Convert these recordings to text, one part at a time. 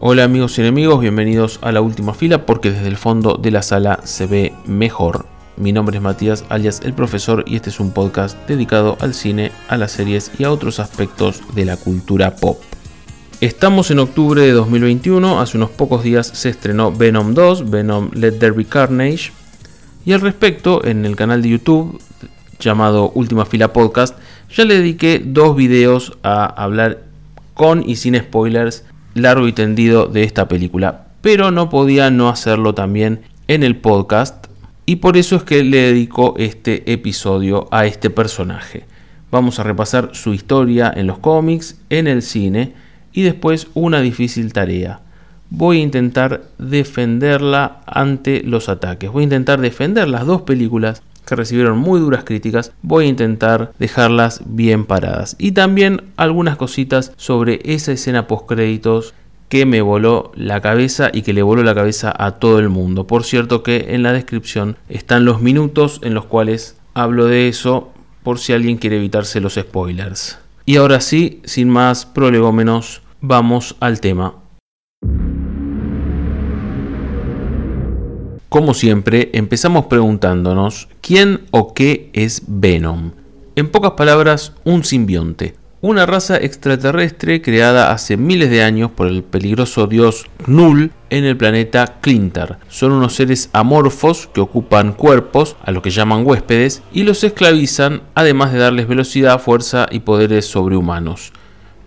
Hola amigos y enemigos, bienvenidos a la última fila porque desde el fondo de la sala se ve mejor. Mi nombre es Matías alias el profesor y este es un podcast dedicado al cine, a las series y a otros aspectos de la cultura pop. Estamos en octubre de 2021, hace unos pocos días se estrenó Venom 2, Venom Let There Be Carnage, y al respecto en el canal de YouTube llamado Última Fila Podcast ya le dediqué dos videos a hablar con y sin spoilers largo y tendido de esta película, pero no podía no hacerlo también en el podcast y por eso es que le dedico este episodio a este personaje. Vamos a repasar su historia en los cómics, en el cine y después una difícil tarea. Voy a intentar defenderla ante los ataques. Voy a intentar defender las dos películas que recibieron muy duras críticas, voy a intentar dejarlas bien paradas. Y también algunas cositas sobre esa escena post créditos que me voló la cabeza y que le voló la cabeza a todo el mundo. Por cierto que en la descripción están los minutos en los cuales hablo de eso por si alguien quiere evitarse los spoilers. Y ahora sí, sin más prolegómenos, vamos al tema. Como siempre, empezamos preguntándonos quién o qué es Venom. En pocas palabras, un simbionte, una raza extraterrestre creada hace miles de años por el peligroso dios Null en el planeta Clintar. Son unos seres amorfos que ocupan cuerpos, a los que llaman huéspedes, y los esclavizan, además de darles velocidad, fuerza y poderes sobrehumanos.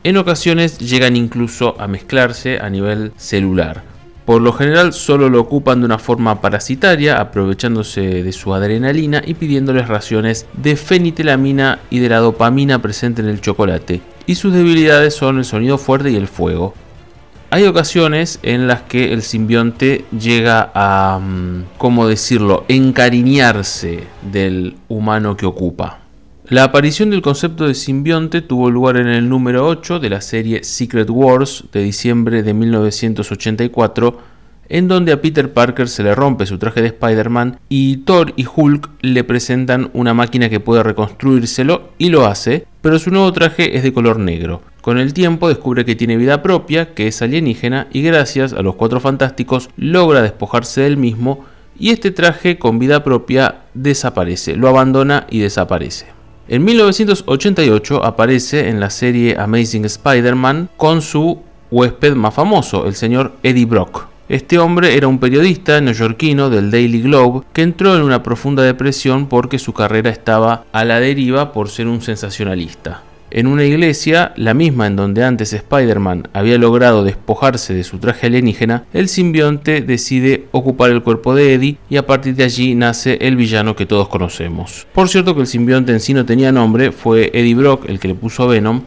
En ocasiones llegan incluso a mezclarse a nivel celular. Por lo general solo lo ocupan de una forma parasitaria, aprovechándose de su adrenalina y pidiéndoles raciones de fenitelamina y de la dopamina presente en el chocolate. Y sus debilidades son el sonido fuerte y el fuego. Hay ocasiones en las que el simbionte llega a, mm, ¿cómo decirlo?, encariñarse del humano que ocupa. La aparición del concepto de simbionte tuvo lugar en el número 8 de la serie Secret Wars de diciembre de 1984, en donde a Peter Parker se le rompe su traje de Spider-Man y Thor y Hulk le presentan una máquina que puede reconstruírselo y lo hace, pero su nuevo traje es de color negro. Con el tiempo descubre que tiene vida propia, que es alienígena y gracias a los Cuatro Fantásticos logra despojarse del mismo y este traje con vida propia desaparece, lo abandona y desaparece. En 1988 aparece en la serie Amazing Spider-Man con su huésped más famoso, el señor Eddie Brock. Este hombre era un periodista neoyorquino del Daily Globe que entró en una profunda depresión porque su carrera estaba a la deriva por ser un sensacionalista. En una iglesia, la misma en donde antes Spider-Man había logrado despojarse de su traje alienígena, el simbionte decide ocupar el cuerpo de Eddie y a partir de allí nace el villano que todos conocemos. Por cierto que el simbionte en sí no tenía nombre, fue Eddie Brock el que le puso Venom,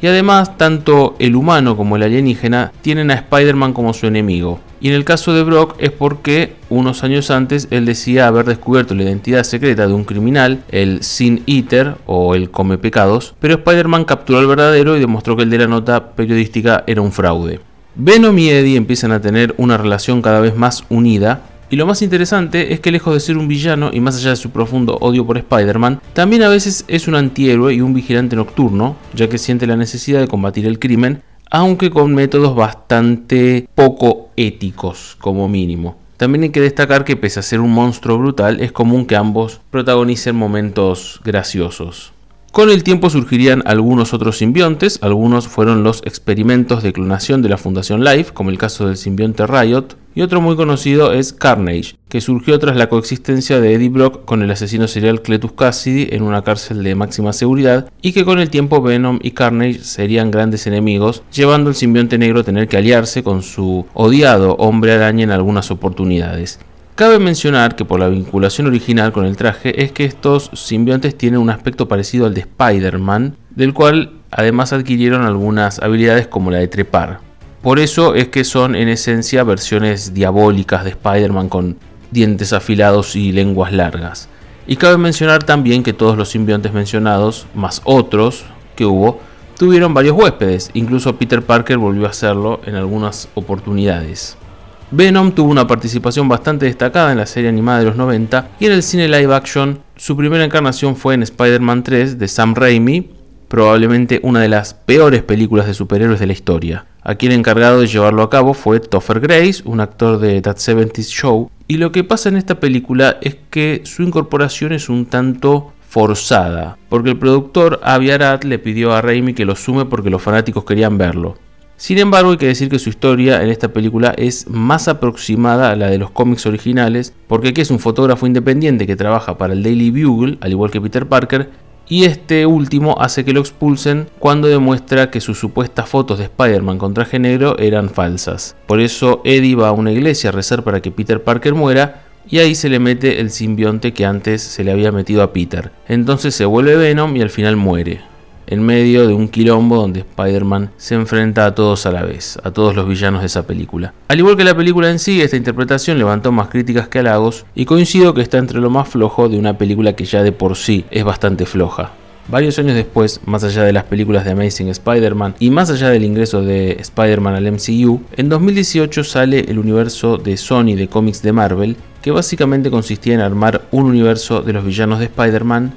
y además tanto el humano como el alienígena tienen a Spider-Man como su enemigo. Y en el caso de Brock es porque unos años antes él decía haber descubierto la identidad secreta de un criminal, el Sin Eater o el Come Pecados, pero Spider-Man capturó al verdadero y demostró que el de la nota periodística era un fraude. Venom y Eddie empiezan a tener una relación cada vez más unida y lo más interesante es que lejos de ser un villano y más allá de su profundo odio por Spider-Man, también a veces es un antihéroe y un vigilante nocturno, ya que siente la necesidad de combatir el crimen aunque con métodos bastante poco éticos como mínimo. También hay que destacar que pese a ser un monstruo brutal, es común que ambos protagonicen momentos graciosos. Con el tiempo surgirían algunos otros simbiontes, algunos fueron los experimentos de clonación de la Fundación Life, como el caso del simbionte Riot, y otro muy conocido es Carnage, que surgió tras la coexistencia de Eddie Brock con el asesino serial Cletus Cassidy en una cárcel de máxima seguridad, y que con el tiempo Venom y Carnage serían grandes enemigos, llevando al simbionte negro a tener que aliarse con su odiado hombre araña en algunas oportunidades. Cabe mencionar que por la vinculación original con el traje es que estos simbiontes tienen un aspecto parecido al de Spider-Man, del cual además adquirieron algunas habilidades como la de trepar. Por eso es que son en esencia versiones diabólicas de Spider-Man con dientes afilados y lenguas largas. Y cabe mencionar también que todos los simbiontes mencionados, más otros que hubo, tuvieron varios huéspedes, incluso Peter Parker volvió a hacerlo en algunas oportunidades. Venom tuvo una participación bastante destacada en la serie animada de los 90 y en el cine live action su primera encarnación fue en Spider-Man 3 de Sam Raimi, probablemente una de las peores películas de superhéroes de la historia. Aquí el encargado de llevarlo a cabo fue Topher Grace, un actor de That 70 Show, y lo que pasa en esta película es que su incorporación es un tanto forzada, porque el productor Avi Arad le pidió a Raimi que lo sume porque los fanáticos querían verlo. Sin embargo, hay que decir que su historia en esta película es más aproximada a la de los cómics originales, porque aquí es un fotógrafo independiente que trabaja para el Daily Bugle, al igual que Peter Parker, y este último hace que lo expulsen cuando demuestra que sus supuestas fotos de Spider-Man con traje negro eran falsas. Por eso Eddie va a una iglesia a rezar para que Peter Parker muera y ahí se le mete el simbionte que antes se le había metido a Peter. Entonces se vuelve Venom y al final muere en medio de un quilombo donde Spider-Man se enfrenta a todos a la vez, a todos los villanos de esa película. Al igual que la película en sí, esta interpretación levantó más críticas que halagos y coincido que está entre lo más flojo de una película que ya de por sí es bastante floja. Varios años después, más allá de las películas de Amazing Spider-Man y más allá del ingreso de Spider-Man al MCU, en 2018 sale el universo de Sony de cómics de Marvel, que básicamente consistía en armar un universo de los villanos de Spider-Man,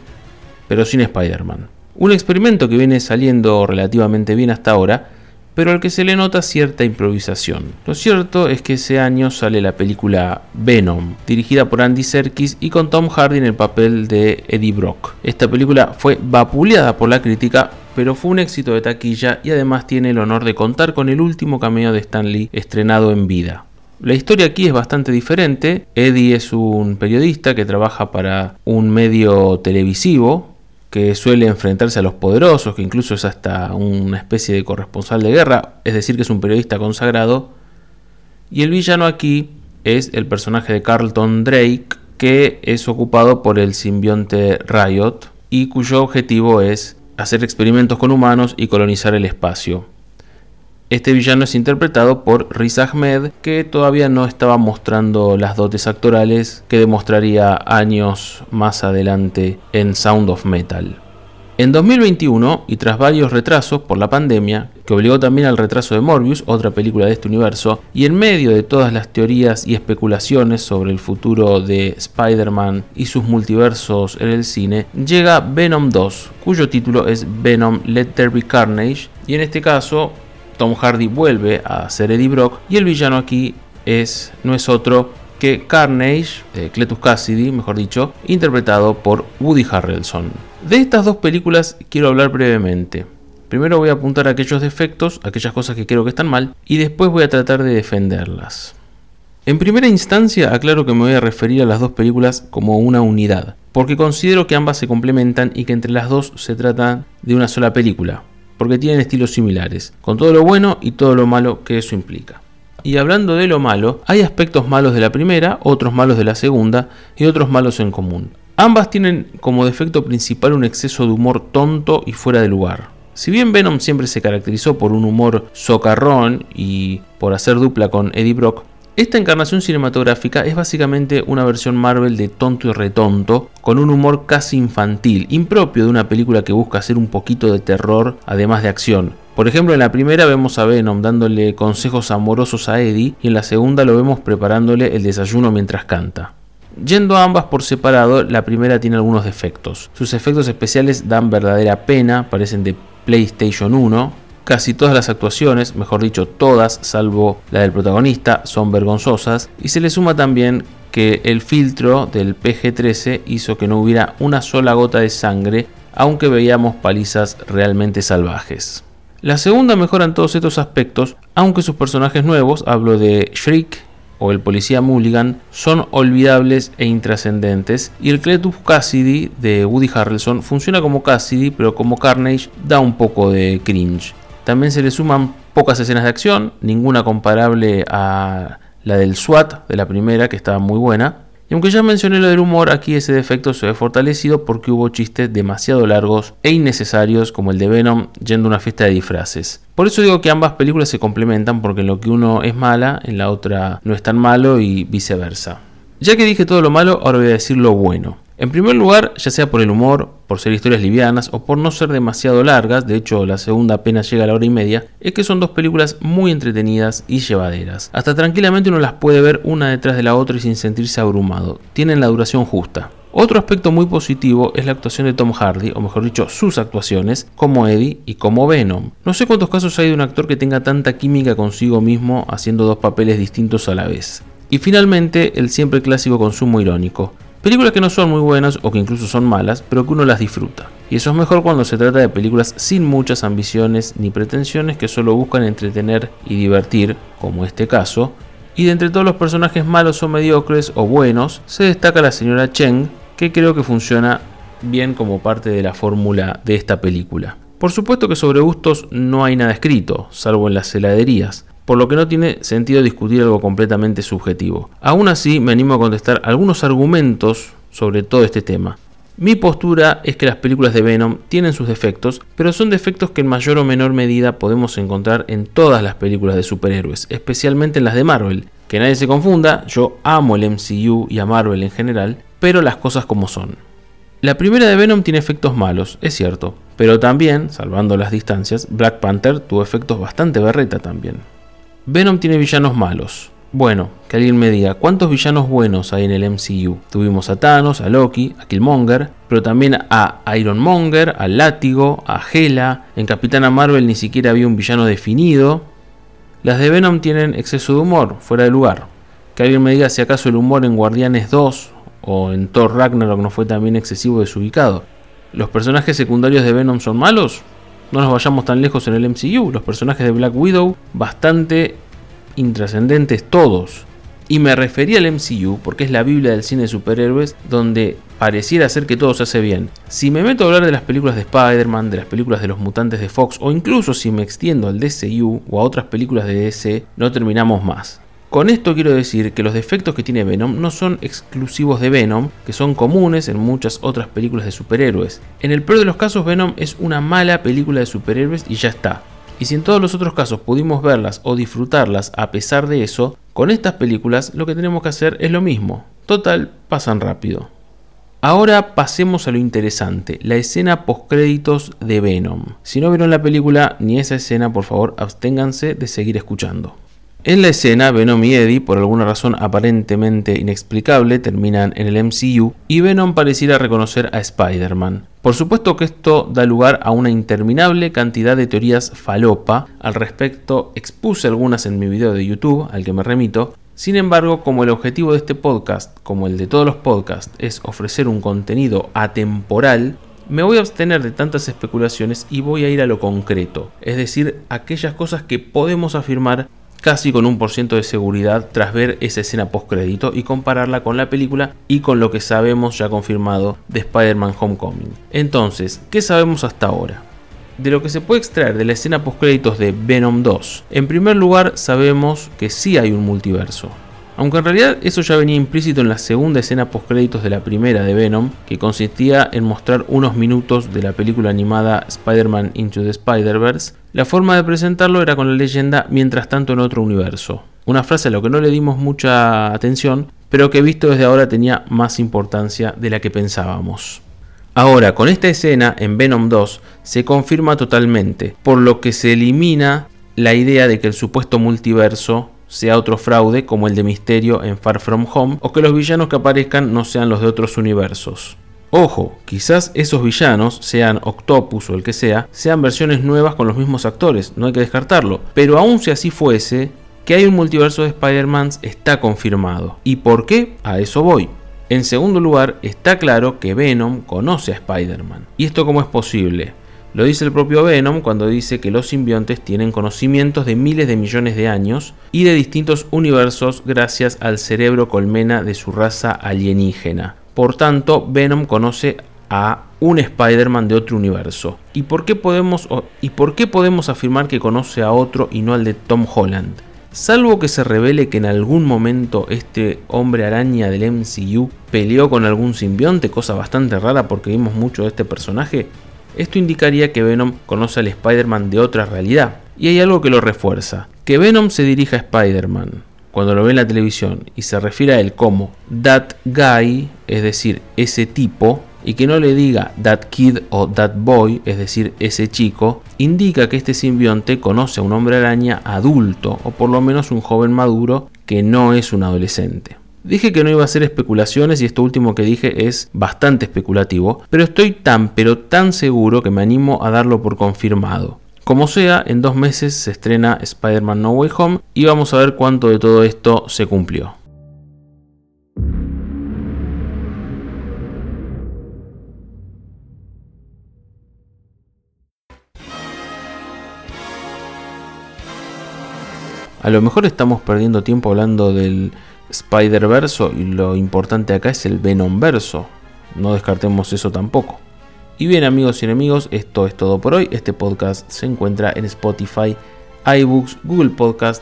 pero sin Spider-Man. Un experimento que viene saliendo relativamente bien hasta ahora, pero al que se le nota cierta improvisación. Lo cierto es que ese año sale la película Venom, dirigida por Andy Serkis y con Tom Hardy en el papel de Eddie Brock. Esta película fue vapuleada por la crítica, pero fue un éxito de taquilla y además tiene el honor de contar con el último cameo de Stan Lee estrenado en vida. La historia aquí es bastante diferente. Eddie es un periodista que trabaja para un medio televisivo que suele enfrentarse a los poderosos, que incluso es hasta una especie de corresponsal de guerra, es decir, que es un periodista consagrado. Y el villano aquí es el personaje de Carlton Drake, que es ocupado por el simbionte Riot y cuyo objetivo es hacer experimentos con humanos y colonizar el espacio. Este villano es interpretado por Riz Ahmed, que todavía no estaba mostrando las dotes actorales que demostraría años más adelante en Sound of Metal. En 2021, y tras varios retrasos por la pandemia, que obligó también al retraso de Morbius, otra película de este universo, y en medio de todas las teorías y especulaciones sobre el futuro de Spider-Man y sus multiversos en el cine, llega Venom 2, cuyo título es Venom Let There Be Carnage, y en este caso Tom Hardy vuelve a ser Eddie Brock y el villano aquí es, no es otro que Carnage, de Cletus Cassidy, mejor dicho, interpretado por Woody Harrelson. De estas dos películas quiero hablar brevemente. Primero voy a apuntar aquellos defectos, aquellas cosas que creo que están mal, y después voy a tratar de defenderlas. En primera instancia, aclaro que me voy a referir a las dos películas como una unidad, porque considero que ambas se complementan y que entre las dos se trata de una sola película, porque tienen estilos similares, con todo lo bueno y todo lo malo que eso implica. Y hablando de lo malo, hay aspectos malos de la primera, otros malos de la segunda y otros malos en común. Ambas tienen como defecto principal un exceso de humor tonto y fuera de lugar. Si bien Venom siempre se caracterizó por un humor socarrón y por hacer dupla con Eddie Brock, esta encarnación cinematográfica es básicamente una versión Marvel de tonto y retonto, con un humor casi infantil, impropio de una película que busca hacer un poquito de terror además de acción. Por ejemplo, en la primera vemos a Venom dándole consejos amorosos a Eddie y en la segunda lo vemos preparándole el desayuno mientras canta. Yendo a ambas por separado, la primera tiene algunos defectos. Sus efectos especiales dan verdadera pena, parecen de PlayStation 1, Casi todas las actuaciones, mejor dicho todas, salvo la del protagonista, son vergonzosas y se le suma también que el filtro del PG-13 hizo que no hubiera una sola gota de sangre, aunque veíamos palizas realmente salvajes. La segunda mejora en todos estos aspectos, aunque sus personajes nuevos, hablo de Shriek o el policía Mulligan, son olvidables e intrascendentes, y el Cletus Cassidy de Woody Harrelson funciona como Cassidy, pero como Carnage da un poco de cringe. También se le suman pocas escenas de acción, ninguna comparable a la del SWAT de la primera, que estaba muy buena. Y aunque ya mencioné lo del humor, aquí ese defecto se ve fortalecido porque hubo chistes demasiado largos e innecesarios como el de Venom yendo a una fiesta de disfraces. Por eso digo que ambas películas se complementan porque en lo que uno es mala, en la otra no es tan malo y viceversa. Ya que dije todo lo malo, ahora voy a decir lo bueno. En primer lugar, ya sea por el humor, por ser historias livianas o por no ser demasiado largas, de hecho la segunda apenas llega a la hora y media, es que son dos películas muy entretenidas y llevaderas. Hasta tranquilamente uno las puede ver una detrás de la otra y sin sentirse abrumado. Tienen la duración justa. Otro aspecto muy positivo es la actuación de Tom Hardy, o mejor dicho, sus actuaciones, como Eddie y como Venom. No sé cuántos casos hay de un actor que tenga tanta química consigo mismo haciendo dos papeles distintos a la vez. Y finalmente, el siempre clásico consumo irónico. Películas que no son muy buenas o que incluso son malas, pero que uno las disfruta. Y eso es mejor cuando se trata de películas sin muchas ambiciones ni pretensiones que solo buscan entretener y divertir, como este caso. Y de entre todos los personajes malos o mediocres o buenos, se destaca la señora Cheng, que creo que funciona bien como parte de la fórmula de esta película. Por supuesto que sobre gustos no hay nada escrito, salvo en las heladerías, por lo que no tiene sentido discutir algo completamente subjetivo. Aún así, me animo a contestar algunos argumentos sobre todo este tema. Mi postura es que las películas de Venom tienen sus defectos, pero son defectos que en mayor o menor medida podemos encontrar en todas las películas de superhéroes, especialmente en las de Marvel. Que nadie se confunda, yo amo el MCU y a Marvel en general, pero las cosas como son. La primera de Venom tiene efectos malos, es cierto, pero también, salvando las distancias, Black Panther tuvo efectos bastante berreta también. Venom tiene villanos malos. Bueno, que alguien me diga, ¿cuántos villanos buenos hay en el MCU? Tuvimos a Thanos, a Loki, a Killmonger, pero también a Iron Monger, a Látigo, a Hela. En Capitana Marvel ni siquiera había un villano definido. Las de Venom tienen exceso de humor, fuera de lugar. Que alguien me diga si acaso el humor en Guardianes 2 o en Thor Ragnarok no fue también excesivo desubicado. ¿Los personajes secundarios de Venom son malos? No nos vayamos tan lejos en el MCU, los personajes de Black Widow bastante intrascendentes todos. Y me refería al MCU porque es la Biblia del cine de superhéroes donde pareciera ser que todo se hace bien. Si me meto a hablar de las películas de Spider-Man, de las películas de los mutantes de Fox o incluso si me extiendo al DCU o a otras películas de DC, no terminamos más. Con esto quiero decir que los defectos que tiene Venom no son exclusivos de Venom, que son comunes en muchas otras películas de superhéroes. En el peor de los casos Venom es una mala película de superhéroes y ya está. Y si en todos los otros casos pudimos verlas o disfrutarlas a pesar de eso, con estas películas lo que tenemos que hacer es lo mismo. Total, pasan rápido. Ahora pasemos a lo interesante, la escena postcréditos de Venom. Si no vieron la película ni esa escena, por favor absténganse de seguir escuchando. En la escena, Venom y Eddie, por alguna razón aparentemente inexplicable, terminan en el MCU y Venom pareciera reconocer a Spider-Man. Por supuesto que esto da lugar a una interminable cantidad de teorías falopa. Al respecto, expuse algunas en mi video de YouTube, al que me remito. Sin embargo, como el objetivo de este podcast, como el de todos los podcasts, es ofrecer un contenido atemporal, me voy a abstener de tantas especulaciones y voy a ir a lo concreto, es decir, aquellas cosas que podemos afirmar casi con un por ciento de seguridad tras ver esa escena post crédito y compararla con la película y con lo que sabemos ya confirmado de Spider-Man Homecoming. Entonces, ¿qué sabemos hasta ahora? De lo que se puede extraer de la escena post créditos de Venom 2, en primer lugar sabemos que sí hay un multiverso, aunque en realidad eso ya venía implícito en la segunda escena postcréditos de la primera de Venom, que consistía en mostrar unos minutos de la película animada Spider-Man Into the Spider-Verse, la forma de presentarlo era con la leyenda Mientras tanto en otro universo. Una frase a lo que no le dimos mucha atención, pero que visto desde ahora tenía más importancia de la que pensábamos. Ahora, con esta escena en Venom 2 se confirma totalmente, por lo que se elimina la idea de que el supuesto multiverso sea otro fraude como el de Misterio en Far From Home o que los villanos que aparezcan no sean los de otros universos. Ojo, quizás esos villanos, sean Octopus o el que sea, sean versiones nuevas con los mismos actores, no hay que descartarlo. Pero aun si así fuese, que hay un multiverso de Spider-Man está confirmado. ¿Y por qué? A eso voy. En segundo lugar, está claro que Venom conoce a Spider-Man. ¿Y esto cómo es posible? Lo dice el propio Venom cuando dice que los simbiontes tienen conocimientos de miles de millones de años y de distintos universos gracias al cerebro colmena de su raza alienígena. Por tanto, Venom conoce a un Spider-Man de otro universo. ¿Y por, qué podemos, ¿Y por qué podemos afirmar que conoce a otro y no al de Tom Holland? Salvo que se revele que en algún momento este hombre araña del MCU peleó con algún simbionte, cosa bastante rara porque vimos mucho de este personaje, esto indicaría que Venom conoce al Spider-Man de otra realidad. Y hay algo que lo refuerza. Que Venom se dirija a Spider-Man cuando lo ve en la televisión y se refiere a él como That Guy, es decir, ese tipo, y que no le diga That Kid o That Boy, es decir, ese chico, indica que este simbionte conoce a un hombre araña adulto, o por lo menos un joven maduro que no es un adolescente. Dije que no iba a hacer especulaciones y esto último que dije es bastante especulativo, pero estoy tan pero tan seguro que me animo a darlo por confirmado. Como sea, en dos meses se estrena Spider-Man No Way Home y vamos a ver cuánto de todo esto se cumplió. A lo mejor estamos perdiendo tiempo hablando del Spider-Verso y lo importante acá es el Venom Verso. No descartemos eso tampoco. Y bien amigos y enemigos, esto es todo por hoy. Este podcast se encuentra en Spotify, iBooks, Google Podcast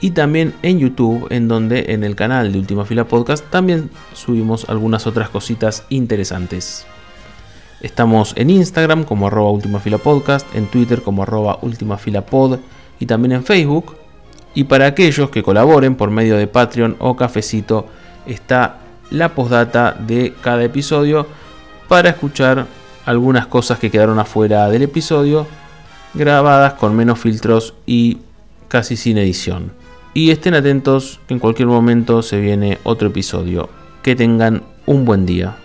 y también en YouTube, en donde en el canal de Última Fila Podcast también subimos algunas otras cositas interesantes. Estamos en Instagram como arroba Última Fila Podcast, en Twitter como arroba Última Fila Pod y también en Facebook y para aquellos que colaboren por medio de Patreon o Cafecito, está la postdata de cada episodio para escuchar algunas cosas que quedaron afuera del episodio, grabadas con menos filtros y casi sin edición. Y estén atentos que en cualquier momento se viene otro episodio. Que tengan un buen día.